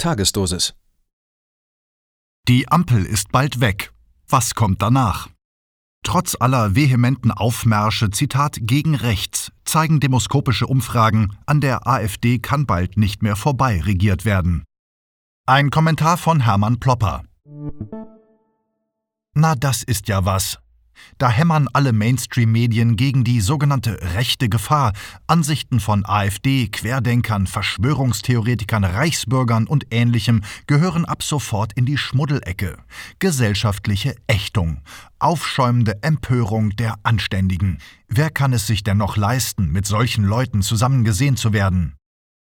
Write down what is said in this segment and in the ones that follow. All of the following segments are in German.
Tagesdosis. Die Ampel ist bald weg. Was kommt danach? Trotz aller vehementen Aufmärsche, Zitat, gegen rechts, zeigen demoskopische Umfragen, an der AfD kann bald nicht mehr vorbei regiert werden. Ein Kommentar von Hermann Plopper. Na, das ist ja was. Da hämmern alle Mainstream-Medien gegen die sogenannte rechte Gefahr. Ansichten von AfD, Querdenkern, Verschwörungstheoretikern, Reichsbürgern und ähnlichem gehören ab sofort in die Schmuddelecke. Gesellschaftliche Ächtung. Aufschäumende Empörung der Anständigen. Wer kann es sich denn noch leisten, mit solchen Leuten zusammen gesehen zu werden?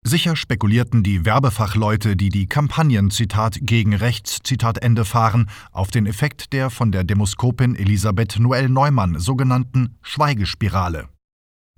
Sicher spekulierten die Werbefachleute, die die Kampagnen Zitat gegen rechts Zitat Ende fahren, auf den Effekt der von der Demoskopin Elisabeth Noel Neumann sogenannten Schweigespirale.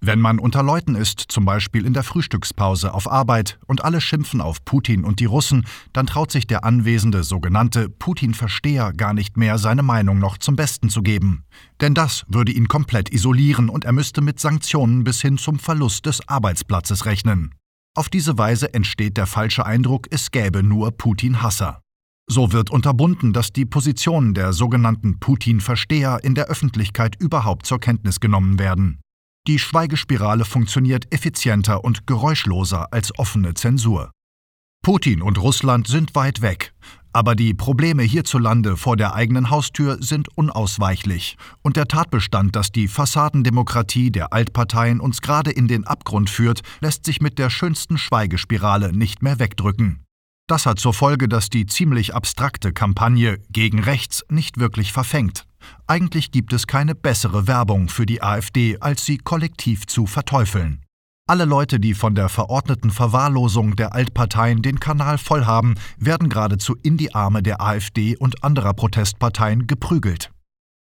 Wenn man unter Leuten ist, zum Beispiel in der Frühstückspause auf Arbeit, und alle schimpfen auf Putin und die Russen, dann traut sich der anwesende sogenannte Putin-Versteher gar nicht mehr, seine Meinung noch zum Besten zu geben. Denn das würde ihn komplett isolieren und er müsste mit Sanktionen bis hin zum Verlust des Arbeitsplatzes rechnen. Auf diese Weise entsteht der falsche Eindruck, es gäbe nur Putin-Hasser. So wird unterbunden, dass die Positionen der sogenannten Putin-Versteher in der Öffentlichkeit überhaupt zur Kenntnis genommen werden. Die Schweigespirale funktioniert effizienter und geräuschloser als offene Zensur. Putin und Russland sind weit weg, aber die Probleme hierzulande vor der eigenen Haustür sind unausweichlich. Und der Tatbestand, dass die Fassadendemokratie der Altparteien uns gerade in den Abgrund führt, lässt sich mit der schönsten Schweigespirale nicht mehr wegdrücken. Das hat zur Folge, dass die ziemlich abstrakte Kampagne gegen rechts nicht wirklich verfängt. Eigentlich gibt es keine bessere Werbung für die AfD, als sie kollektiv zu verteufeln. Alle Leute, die von der verordneten Verwahrlosung der Altparteien den Kanal voll haben, werden geradezu in die Arme der AfD und anderer Protestparteien geprügelt.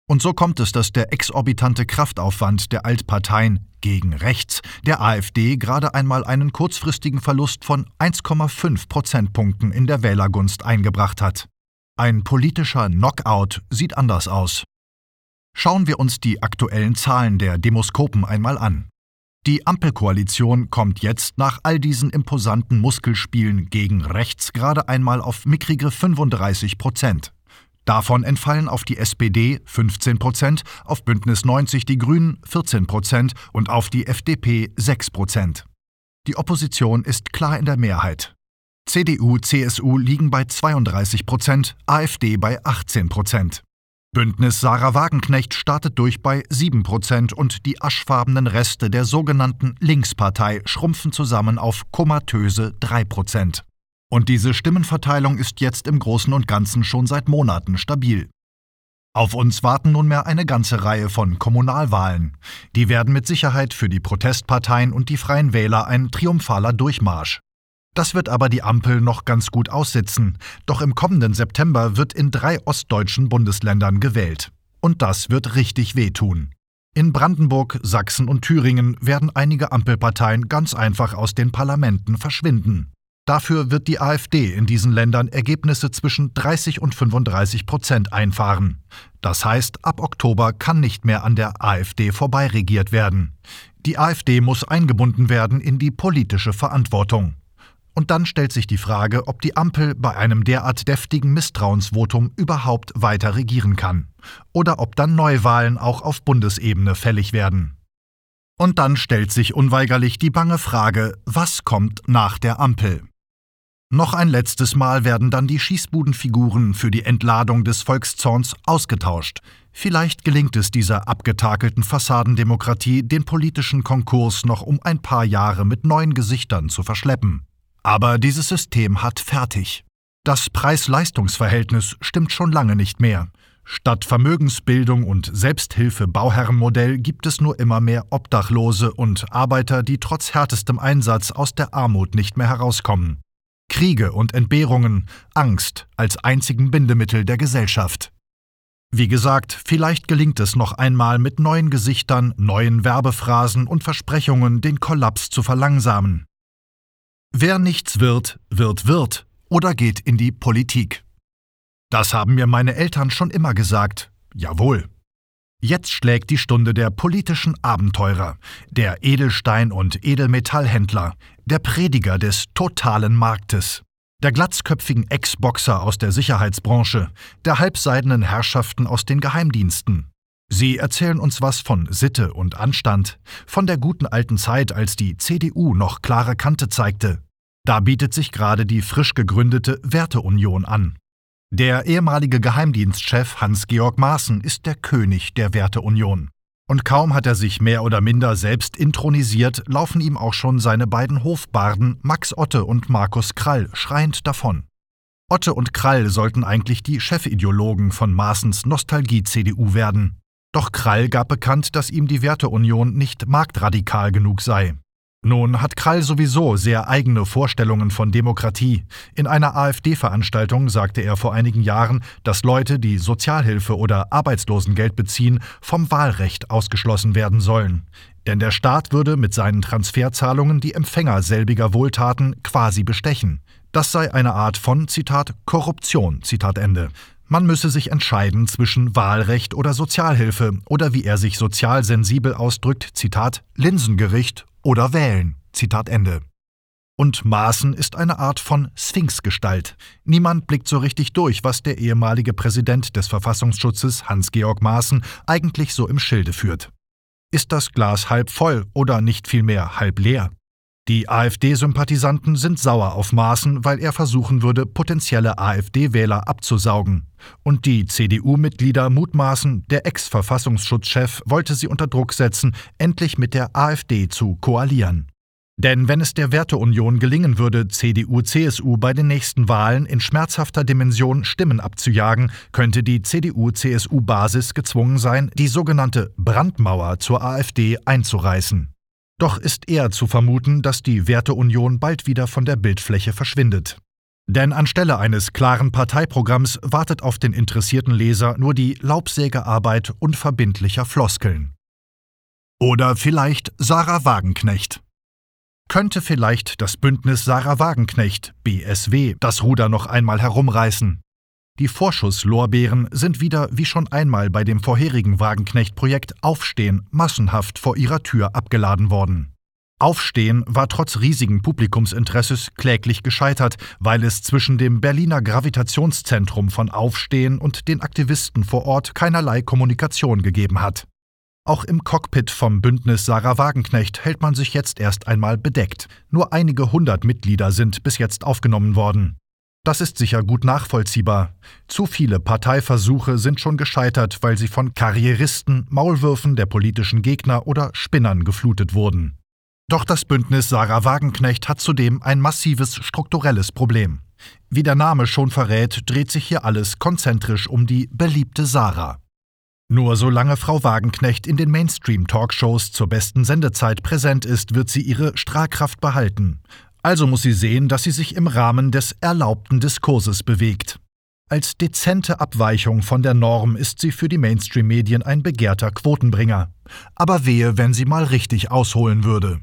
Und so kommt es, dass der exorbitante Kraftaufwand der Altparteien gegen rechts der AfD gerade einmal einen kurzfristigen Verlust von 1,5 Prozentpunkten in der Wählergunst eingebracht hat. Ein politischer Knockout sieht anders aus. Schauen wir uns die aktuellen Zahlen der Demoskopen einmal an. Die Ampelkoalition kommt jetzt nach all diesen imposanten Muskelspielen gegen rechts gerade einmal auf mickrige 35 Prozent. Davon entfallen auf die SPD 15 Prozent, auf Bündnis 90 die Grünen 14 Prozent und auf die FDP 6 Prozent. Die Opposition ist klar in der Mehrheit. CDU, CSU liegen bei 32 Prozent, AfD bei 18 Prozent. Bündnis Sarah Wagenknecht startet durch bei 7% und die aschfarbenen Reste der sogenannten Linkspartei schrumpfen zusammen auf komatöse 3%. Und diese Stimmenverteilung ist jetzt im Großen und Ganzen schon seit Monaten stabil. Auf uns warten nunmehr eine ganze Reihe von Kommunalwahlen. Die werden mit Sicherheit für die Protestparteien und die Freien Wähler ein triumphaler Durchmarsch. Das wird aber die Ampel noch ganz gut aussitzen. Doch im kommenden September wird in drei ostdeutschen Bundesländern gewählt. Und das wird richtig wehtun. In Brandenburg, Sachsen und Thüringen werden einige Ampelparteien ganz einfach aus den Parlamenten verschwinden. Dafür wird die AfD in diesen Ländern Ergebnisse zwischen 30 und 35 Prozent einfahren. Das heißt, ab Oktober kann nicht mehr an der AfD vorbeiregiert werden. Die AfD muss eingebunden werden in die politische Verantwortung. Und dann stellt sich die Frage, ob die Ampel bei einem derart deftigen Misstrauensvotum überhaupt weiter regieren kann. Oder ob dann Neuwahlen auch auf Bundesebene fällig werden. Und dann stellt sich unweigerlich die bange Frage, was kommt nach der Ampel? Noch ein letztes Mal werden dann die Schießbudenfiguren für die Entladung des Volkszorns ausgetauscht. Vielleicht gelingt es dieser abgetakelten Fassadendemokratie, den politischen Konkurs noch um ein paar Jahre mit neuen Gesichtern zu verschleppen. Aber dieses System hat fertig. Das Preis-Leistungs-Verhältnis stimmt schon lange nicht mehr. Statt Vermögensbildung und Selbsthilfe-Bauherrenmodell gibt es nur immer mehr Obdachlose und Arbeiter, die trotz härtestem Einsatz aus der Armut nicht mehr herauskommen. Kriege und Entbehrungen, Angst als einzigen Bindemittel der Gesellschaft. Wie gesagt, vielleicht gelingt es noch einmal mit neuen Gesichtern, neuen Werbephrasen und Versprechungen den Kollaps zu verlangsamen. Wer nichts wird, wird Wirt oder geht in die Politik. Das haben mir meine Eltern schon immer gesagt. Jawohl. Jetzt schlägt die Stunde der politischen Abenteurer, der Edelstein- und Edelmetallhändler, der Prediger des totalen Marktes. der glatzköpfigen Ex-Boxer aus der Sicherheitsbranche, der halbseidenen Herrschaften aus den Geheimdiensten. Sie erzählen uns was von Sitte und Anstand, von der guten alten Zeit, als die CDU noch klare Kante zeigte. Da bietet sich gerade die frisch gegründete Werteunion an. Der ehemalige Geheimdienstchef Hans-Georg Maaßen ist der König der Werteunion. Und kaum hat er sich mehr oder minder selbst intronisiert, laufen ihm auch schon seine beiden Hofbarden Max Otte und Markus Krall schreiend davon. Otte und Krall sollten eigentlich die Chefideologen von Maaßens Nostalgie-CDU werden. Doch Krall gab bekannt, dass ihm die Werteunion nicht marktradikal genug sei. Nun hat Krall sowieso sehr eigene Vorstellungen von Demokratie. In einer AfD-Veranstaltung sagte er vor einigen Jahren, dass Leute, die Sozialhilfe oder Arbeitslosengeld beziehen, vom Wahlrecht ausgeschlossen werden sollen. Denn der Staat würde mit seinen Transferzahlungen die Empfänger selbiger Wohltaten quasi bestechen. Das sei eine Art von, Zitat, Korruption, Zitat Ende. Man müsse sich entscheiden zwischen Wahlrecht oder Sozialhilfe oder wie er sich sozial sensibel ausdrückt, Zitat, Linsengericht oder wählen. Zitat Ende. Und Maaßen ist eine Art von Sphinxgestalt. Niemand blickt so richtig durch, was der ehemalige Präsident des Verfassungsschutzes Hans-Georg Maaßen eigentlich so im Schilde führt. Ist das Glas halb voll oder nicht vielmehr halb leer? Die AfD-Sympathisanten sind sauer auf Maaßen, weil er versuchen würde, potenzielle AfD-Wähler abzusaugen. Und die CDU-Mitglieder mutmaßen, der Ex-Verfassungsschutzchef wollte sie unter Druck setzen, endlich mit der AfD zu koalieren. Denn wenn es der Werteunion gelingen würde, CDU-CSU bei den nächsten Wahlen in schmerzhafter Dimension Stimmen abzujagen, könnte die CDU-CSU-Basis gezwungen sein, die sogenannte Brandmauer zur AfD einzureißen. Doch ist eher zu vermuten, dass die Werteunion bald wieder von der Bildfläche verschwindet. Denn anstelle eines klaren Parteiprogramms wartet auf den interessierten Leser nur die Laubsägearbeit unverbindlicher Floskeln. Oder vielleicht Sarah Wagenknecht. Könnte vielleicht das Bündnis Sarah Wagenknecht, BSW, das Ruder noch einmal herumreißen? Die Vorschusslorbeeren sind wieder wie schon einmal bei dem vorherigen Wagenknecht-Projekt Aufstehen massenhaft vor ihrer Tür abgeladen worden. Aufstehen war trotz riesigen Publikumsinteresses kläglich gescheitert, weil es zwischen dem Berliner Gravitationszentrum von Aufstehen und den Aktivisten vor Ort keinerlei Kommunikation gegeben hat. Auch im Cockpit vom Bündnis Sarah Wagenknecht hält man sich jetzt erst einmal bedeckt. Nur einige hundert Mitglieder sind bis jetzt aufgenommen worden. Das ist sicher gut nachvollziehbar. Zu viele Parteiversuche sind schon gescheitert, weil sie von Karrieristen, Maulwürfen der politischen Gegner oder Spinnern geflutet wurden. Doch das Bündnis Sarah Wagenknecht hat zudem ein massives strukturelles Problem. Wie der Name schon verrät, dreht sich hier alles konzentrisch um die beliebte Sarah. Nur solange Frau Wagenknecht in den Mainstream-Talkshows zur besten Sendezeit präsent ist, wird sie ihre Strahlkraft behalten. Also muss sie sehen, dass sie sich im Rahmen des erlaubten Diskurses bewegt. Als dezente Abweichung von der Norm ist sie für die Mainstream-Medien ein begehrter Quotenbringer. Aber wehe, wenn sie mal richtig ausholen würde.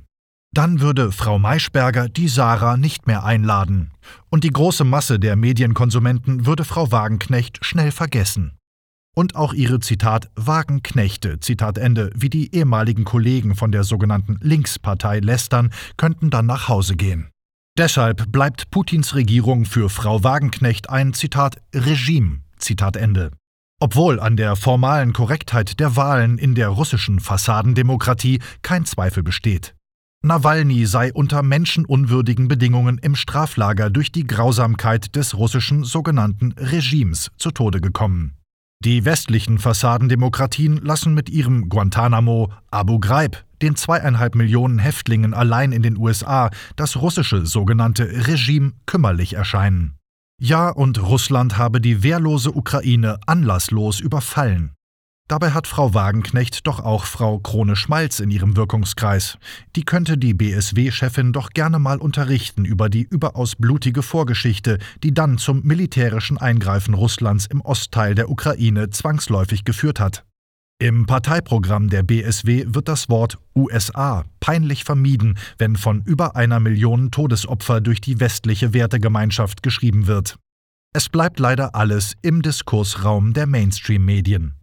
Dann würde Frau Maischberger die Sarah nicht mehr einladen. Und die große Masse der Medienkonsumenten würde Frau Wagenknecht schnell vergessen und auch ihre Zitat Wagenknechte, Zitat Ende, wie die ehemaligen Kollegen von der sogenannten Linkspartei lästern, könnten dann nach Hause gehen. Deshalb bleibt Putins Regierung für Frau Wagenknecht ein Zitat Regime, Zitat Ende. Obwohl an der formalen Korrektheit der Wahlen in der russischen Fassadendemokratie kein Zweifel besteht. Nawalny sei unter menschenunwürdigen Bedingungen im Straflager durch die Grausamkeit des russischen sogenannten Regimes zu Tode gekommen. Die westlichen Fassadendemokratien lassen mit ihrem Guantanamo, Abu Ghraib, den zweieinhalb Millionen Häftlingen allein in den USA, das russische sogenannte Regime kümmerlich erscheinen. Ja, und Russland habe die wehrlose Ukraine anlasslos überfallen. Dabei hat Frau Wagenknecht doch auch Frau Krone-Schmalz in ihrem Wirkungskreis. Die könnte die BSW-Chefin doch gerne mal unterrichten über die überaus blutige Vorgeschichte, die dann zum militärischen Eingreifen Russlands im Ostteil der Ukraine zwangsläufig geführt hat. Im Parteiprogramm der BSW wird das Wort USA peinlich vermieden, wenn von über einer Million Todesopfer durch die westliche Wertegemeinschaft geschrieben wird. Es bleibt leider alles im Diskursraum der Mainstream-Medien.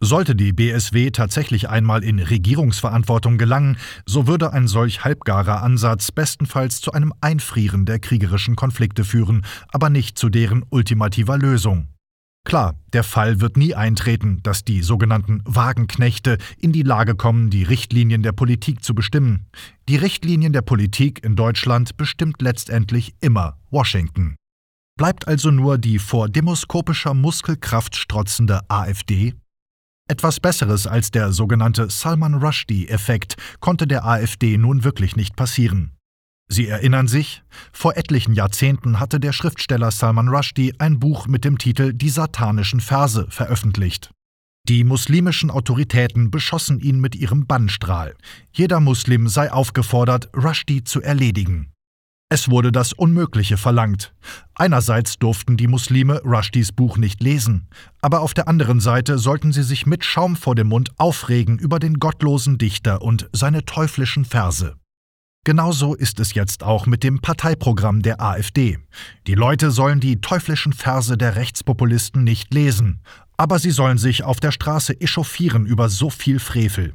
Sollte die BSW tatsächlich einmal in Regierungsverantwortung gelangen, so würde ein solch halbgarer Ansatz bestenfalls zu einem Einfrieren der kriegerischen Konflikte führen, aber nicht zu deren ultimativer Lösung. Klar, der Fall wird nie eintreten, dass die sogenannten Wagenknechte in die Lage kommen, die Richtlinien der Politik zu bestimmen. Die Richtlinien der Politik in Deutschland bestimmt letztendlich immer Washington. Bleibt also nur die vor demoskopischer Muskelkraft strotzende AfD? Etwas Besseres als der sogenannte Salman Rushdie-Effekt konnte der AfD nun wirklich nicht passieren. Sie erinnern sich? Vor etlichen Jahrzehnten hatte der Schriftsteller Salman Rushdie ein Buch mit dem Titel Die satanischen Verse veröffentlicht. Die muslimischen Autoritäten beschossen ihn mit ihrem Bannstrahl. Jeder Muslim sei aufgefordert, Rushdie zu erledigen. Es wurde das Unmögliche verlangt. Einerseits durften die Muslime Rushdies Buch nicht lesen, aber auf der anderen Seite sollten sie sich mit Schaum vor dem Mund aufregen über den gottlosen Dichter und seine teuflischen Verse. Genauso ist es jetzt auch mit dem Parteiprogramm der AfD. Die Leute sollen die teuflischen Verse der Rechtspopulisten nicht lesen, aber sie sollen sich auf der Straße echauffieren über so viel Frevel.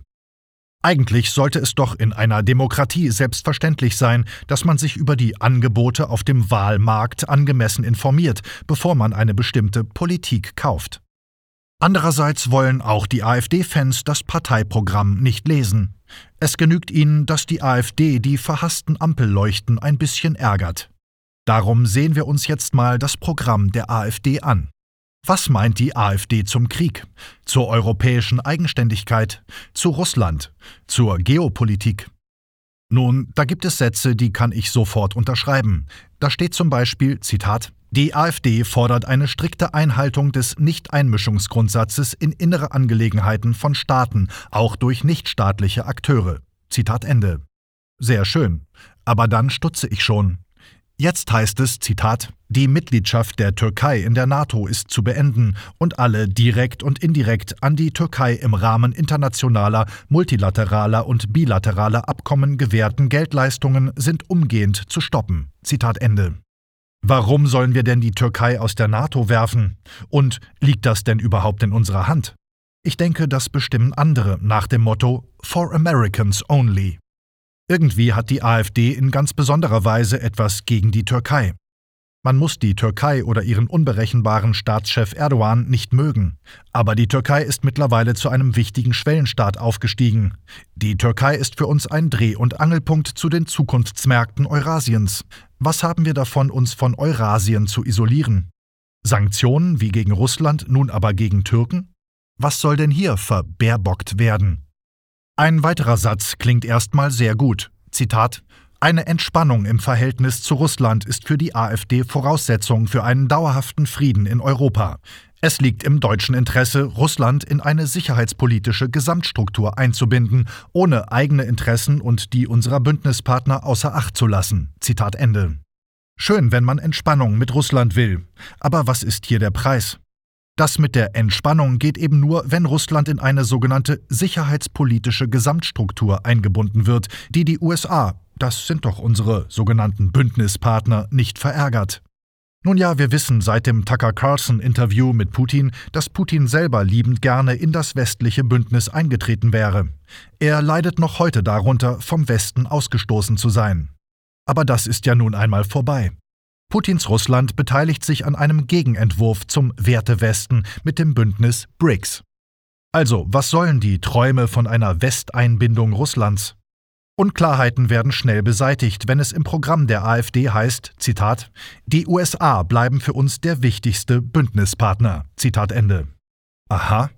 Eigentlich sollte es doch in einer Demokratie selbstverständlich sein, dass man sich über die Angebote auf dem Wahlmarkt angemessen informiert, bevor man eine bestimmte Politik kauft. Andererseits wollen auch die AfD-Fans das Parteiprogramm nicht lesen. Es genügt ihnen, dass die AfD die verhassten Ampelleuchten ein bisschen ärgert. Darum sehen wir uns jetzt mal das Programm der AfD an. Was meint die AfD zum Krieg, zur europäischen Eigenständigkeit, zu Russland, zur Geopolitik? Nun, da gibt es Sätze, die kann ich sofort unterschreiben. Da steht zum Beispiel, Zitat, die AfD fordert eine strikte Einhaltung des Nichteinmischungsgrundsatzes in innere Angelegenheiten von Staaten, auch durch nichtstaatliche Akteure. Zitat Ende. Sehr schön. Aber dann stutze ich schon. Jetzt heißt es, Zitat, die Mitgliedschaft der Türkei in der NATO ist zu beenden und alle direkt und indirekt an die Türkei im Rahmen internationaler, multilateraler und bilateraler Abkommen gewährten Geldleistungen sind umgehend zu stoppen. Zitat Ende. Warum sollen wir denn die Türkei aus der NATO werfen? Und liegt das denn überhaupt in unserer Hand? Ich denke, das bestimmen andere nach dem Motto For Americans Only. Irgendwie hat die AfD in ganz besonderer Weise etwas gegen die Türkei. Man muss die Türkei oder ihren unberechenbaren Staatschef Erdogan nicht mögen. Aber die Türkei ist mittlerweile zu einem wichtigen Schwellenstaat aufgestiegen. Die Türkei ist für uns ein Dreh- und Angelpunkt zu den Zukunftsmärkten Eurasiens. Was haben wir davon, uns von Eurasien zu isolieren? Sanktionen wie gegen Russland, nun aber gegen Türken? Was soll denn hier verbärbockt werden? Ein weiterer Satz klingt erstmal sehr gut. Zitat eine Entspannung im Verhältnis zu Russland ist für die AfD Voraussetzung für einen dauerhaften Frieden in Europa. Es liegt im deutschen Interesse, Russland in eine sicherheitspolitische Gesamtstruktur einzubinden, ohne eigene Interessen und die unserer Bündnispartner außer Acht zu lassen. Zitat Ende. Schön, wenn man Entspannung mit Russland will. Aber was ist hier der Preis? Das mit der Entspannung geht eben nur, wenn Russland in eine sogenannte sicherheitspolitische Gesamtstruktur eingebunden wird, die die USA das sind doch unsere sogenannten Bündnispartner nicht verärgert. Nun ja, wir wissen seit dem Tucker Carlson-Interview mit Putin, dass Putin selber liebend gerne in das westliche Bündnis eingetreten wäre. Er leidet noch heute darunter, vom Westen ausgestoßen zu sein. Aber das ist ja nun einmal vorbei. Putins Russland beteiligt sich an einem Gegenentwurf zum Wertewesten mit dem Bündnis BRICS. Also, was sollen die Träume von einer Westeinbindung Russlands? Unklarheiten werden schnell beseitigt, wenn es im Programm der AfD heißt, Zitat, die USA bleiben für uns der wichtigste Bündnispartner. Zitat Ende. Aha,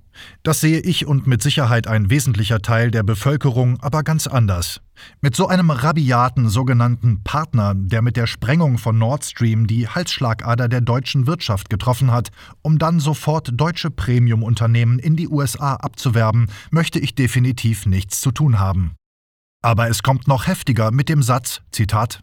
das sehe ich und mit Sicherheit ein wesentlicher Teil der Bevölkerung aber ganz anders. Mit so einem rabiaten sogenannten Partner, der mit der Sprengung von Nord Stream die Halsschlagader der deutschen Wirtschaft getroffen hat, um dann sofort deutsche Premiumunternehmen in die USA abzuwerben, möchte ich definitiv nichts zu tun haben. Aber es kommt noch heftiger mit dem Satz, Zitat,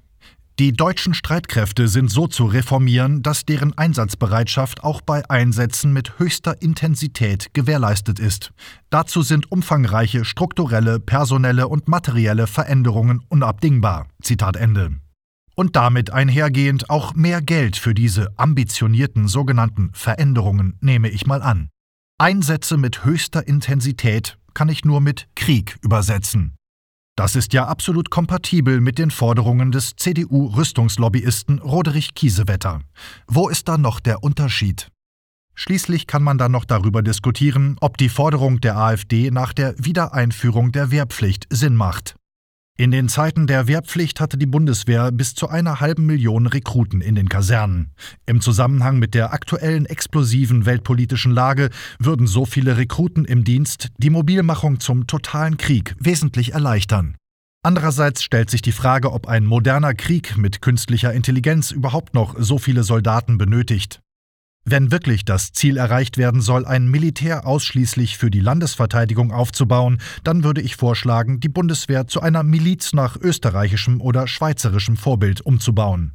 die deutschen Streitkräfte sind so zu reformieren, dass deren Einsatzbereitschaft auch bei Einsätzen mit höchster Intensität gewährleistet ist. Dazu sind umfangreiche strukturelle, personelle und materielle Veränderungen unabdingbar. Zitat Ende. Und damit einhergehend auch mehr Geld für diese ambitionierten sogenannten Veränderungen nehme ich mal an. Einsätze mit höchster Intensität kann ich nur mit Krieg übersetzen. Das ist ja absolut kompatibel mit den Forderungen des CDU-Rüstungslobbyisten Roderich Kiesewetter. Wo ist da noch der Unterschied? Schließlich kann man dann noch darüber diskutieren, ob die Forderung der AfD nach der Wiedereinführung der Wehrpflicht Sinn macht. In den Zeiten der Wehrpflicht hatte die Bundeswehr bis zu einer halben Million Rekruten in den Kasernen. Im Zusammenhang mit der aktuellen explosiven weltpolitischen Lage würden so viele Rekruten im Dienst die Mobilmachung zum totalen Krieg wesentlich erleichtern. Andererseits stellt sich die Frage, ob ein moderner Krieg mit künstlicher Intelligenz überhaupt noch so viele Soldaten benötigt. Wenn wirklich das Ziel erreicht werden soll, ein Militär ausschließlich für die Landesverteidigung aufzubauen, dann würde ich vorschlagen, die Bundeswehr zu einer Miliz nach österreichischem oder schweizerischem Vorbild umzubauen.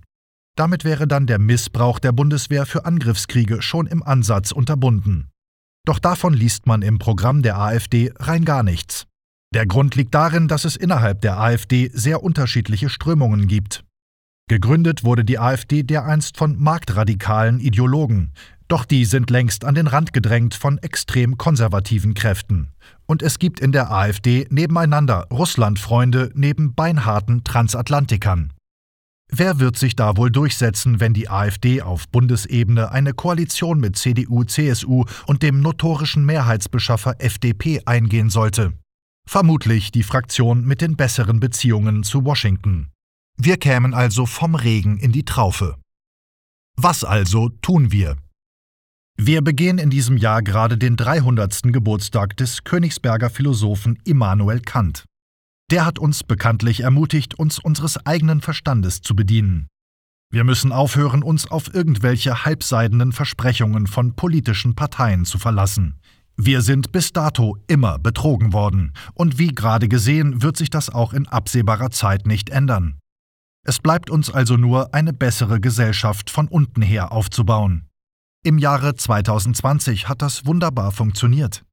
Damit wäre dann der Missbrauch der Bundeswehr für Angriffskriege schon im Ansatz unterbunden. Doch davon liest man im Programm der AfD rein gar nichts. Der Grund liegt darin, dass es innerhalb der AfD sehr unterschiedliche Strömungen gibt. Gegründet wurde die AfD dereinst von marktradikalen Ideologen, doch die sind längst an den Rand gedrängt von extrem konservativen Kräften. Und es gibt in der AfD nebeneinander Russlandfreunde neben beinharten Transatlantikern. Wer wird sich da wohl durchsetzen, wenn die AfD auf Bundesebene eine Koalition mit CDU, CSU und dem notorischen Mehrheitsbeschaffer FDP eingehen sollte? Vermutlich die Fraktion mit den besseren Beziehungen zu Washington. Wir kämen also vom Regen in die Traufe. Was also tun wir? Wir begehen in diesem Jahr gerade den 300. Geburtstag des Königsberger Philosophen Immanuel Kant. Der hat uns bekanntlich ermutigt, uns unseres eigenen Verstandes zu bedienen. Wir müssen aufhören, uns auf irgendwelche halbseidenen Versprechungen von politischen Parteien zu verlassen. Wir sind bis dato immer betrogen worden, und wie gerade gesehen wird sich das auch in absehbarer Zeit nicht ändern. Es bleibt uns also nur, eine bessere Gesellschaft von unten her aufzubauen. Im Jahre 2020 hat das wunderbar funktioniert.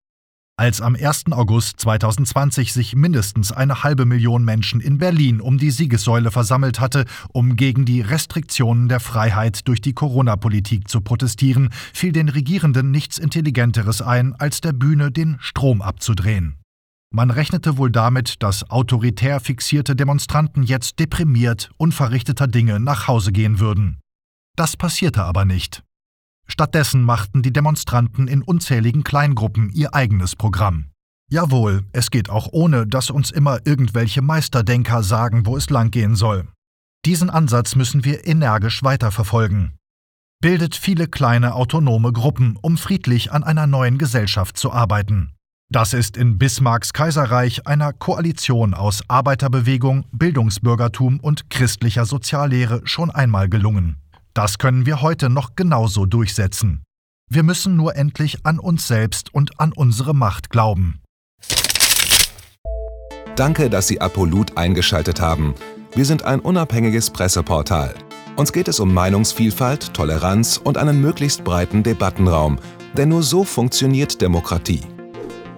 Als am 1. August 2020 sich mindestens eine halbe Million Menschen in Berlin um die Siegessäule versammelt hatte, um gegen die Restriktionen der Freiheit durch die Corona-Politik zu protestieren, fiel den Regierenden nichts Intelligenteres ein, als der Bühne den Strom abzudrehen. Man rechnete wohl damit, dass autoritär fixierte Demonstranten jetzt deprimiert, unverrichteter Dinge nach Hause gehen würden. Das passierte aber nicht. Stattdessen machten die Demonstranten in unzähligen Kleingruppen ihr eigenes Programm. Jawohl, es geht auch ohne, dass uns immer irgendwelche Meisterdenker sagen, wo es langgehen soll. Diesen Ansatz müssen wir energisch weiterverfolgen. Bildet viele kleine autonome Gruppen, um friedlich an einer neuen Gesellschaft zu arbeiten. Das ist in Bismarcks Kaiserreich einer Koalition aus Arbeiterbewegung, Bildungsbürgertum und christlicher Soziallehre schon einmal gelungen. Das können wir heute noch genauso durchsetzen. Wir müssen nur endlich an uns selbst und an unsere Macht glauben. Danke, dass Sie Apolut eingeschaltet haben. Wir sind ein unabhängiges Presseportal. Uns geht es um Meinungsvielfalt, Toleranz und einen möglichst breiten Debattenraum, denn nur so funktioniert Demokratie.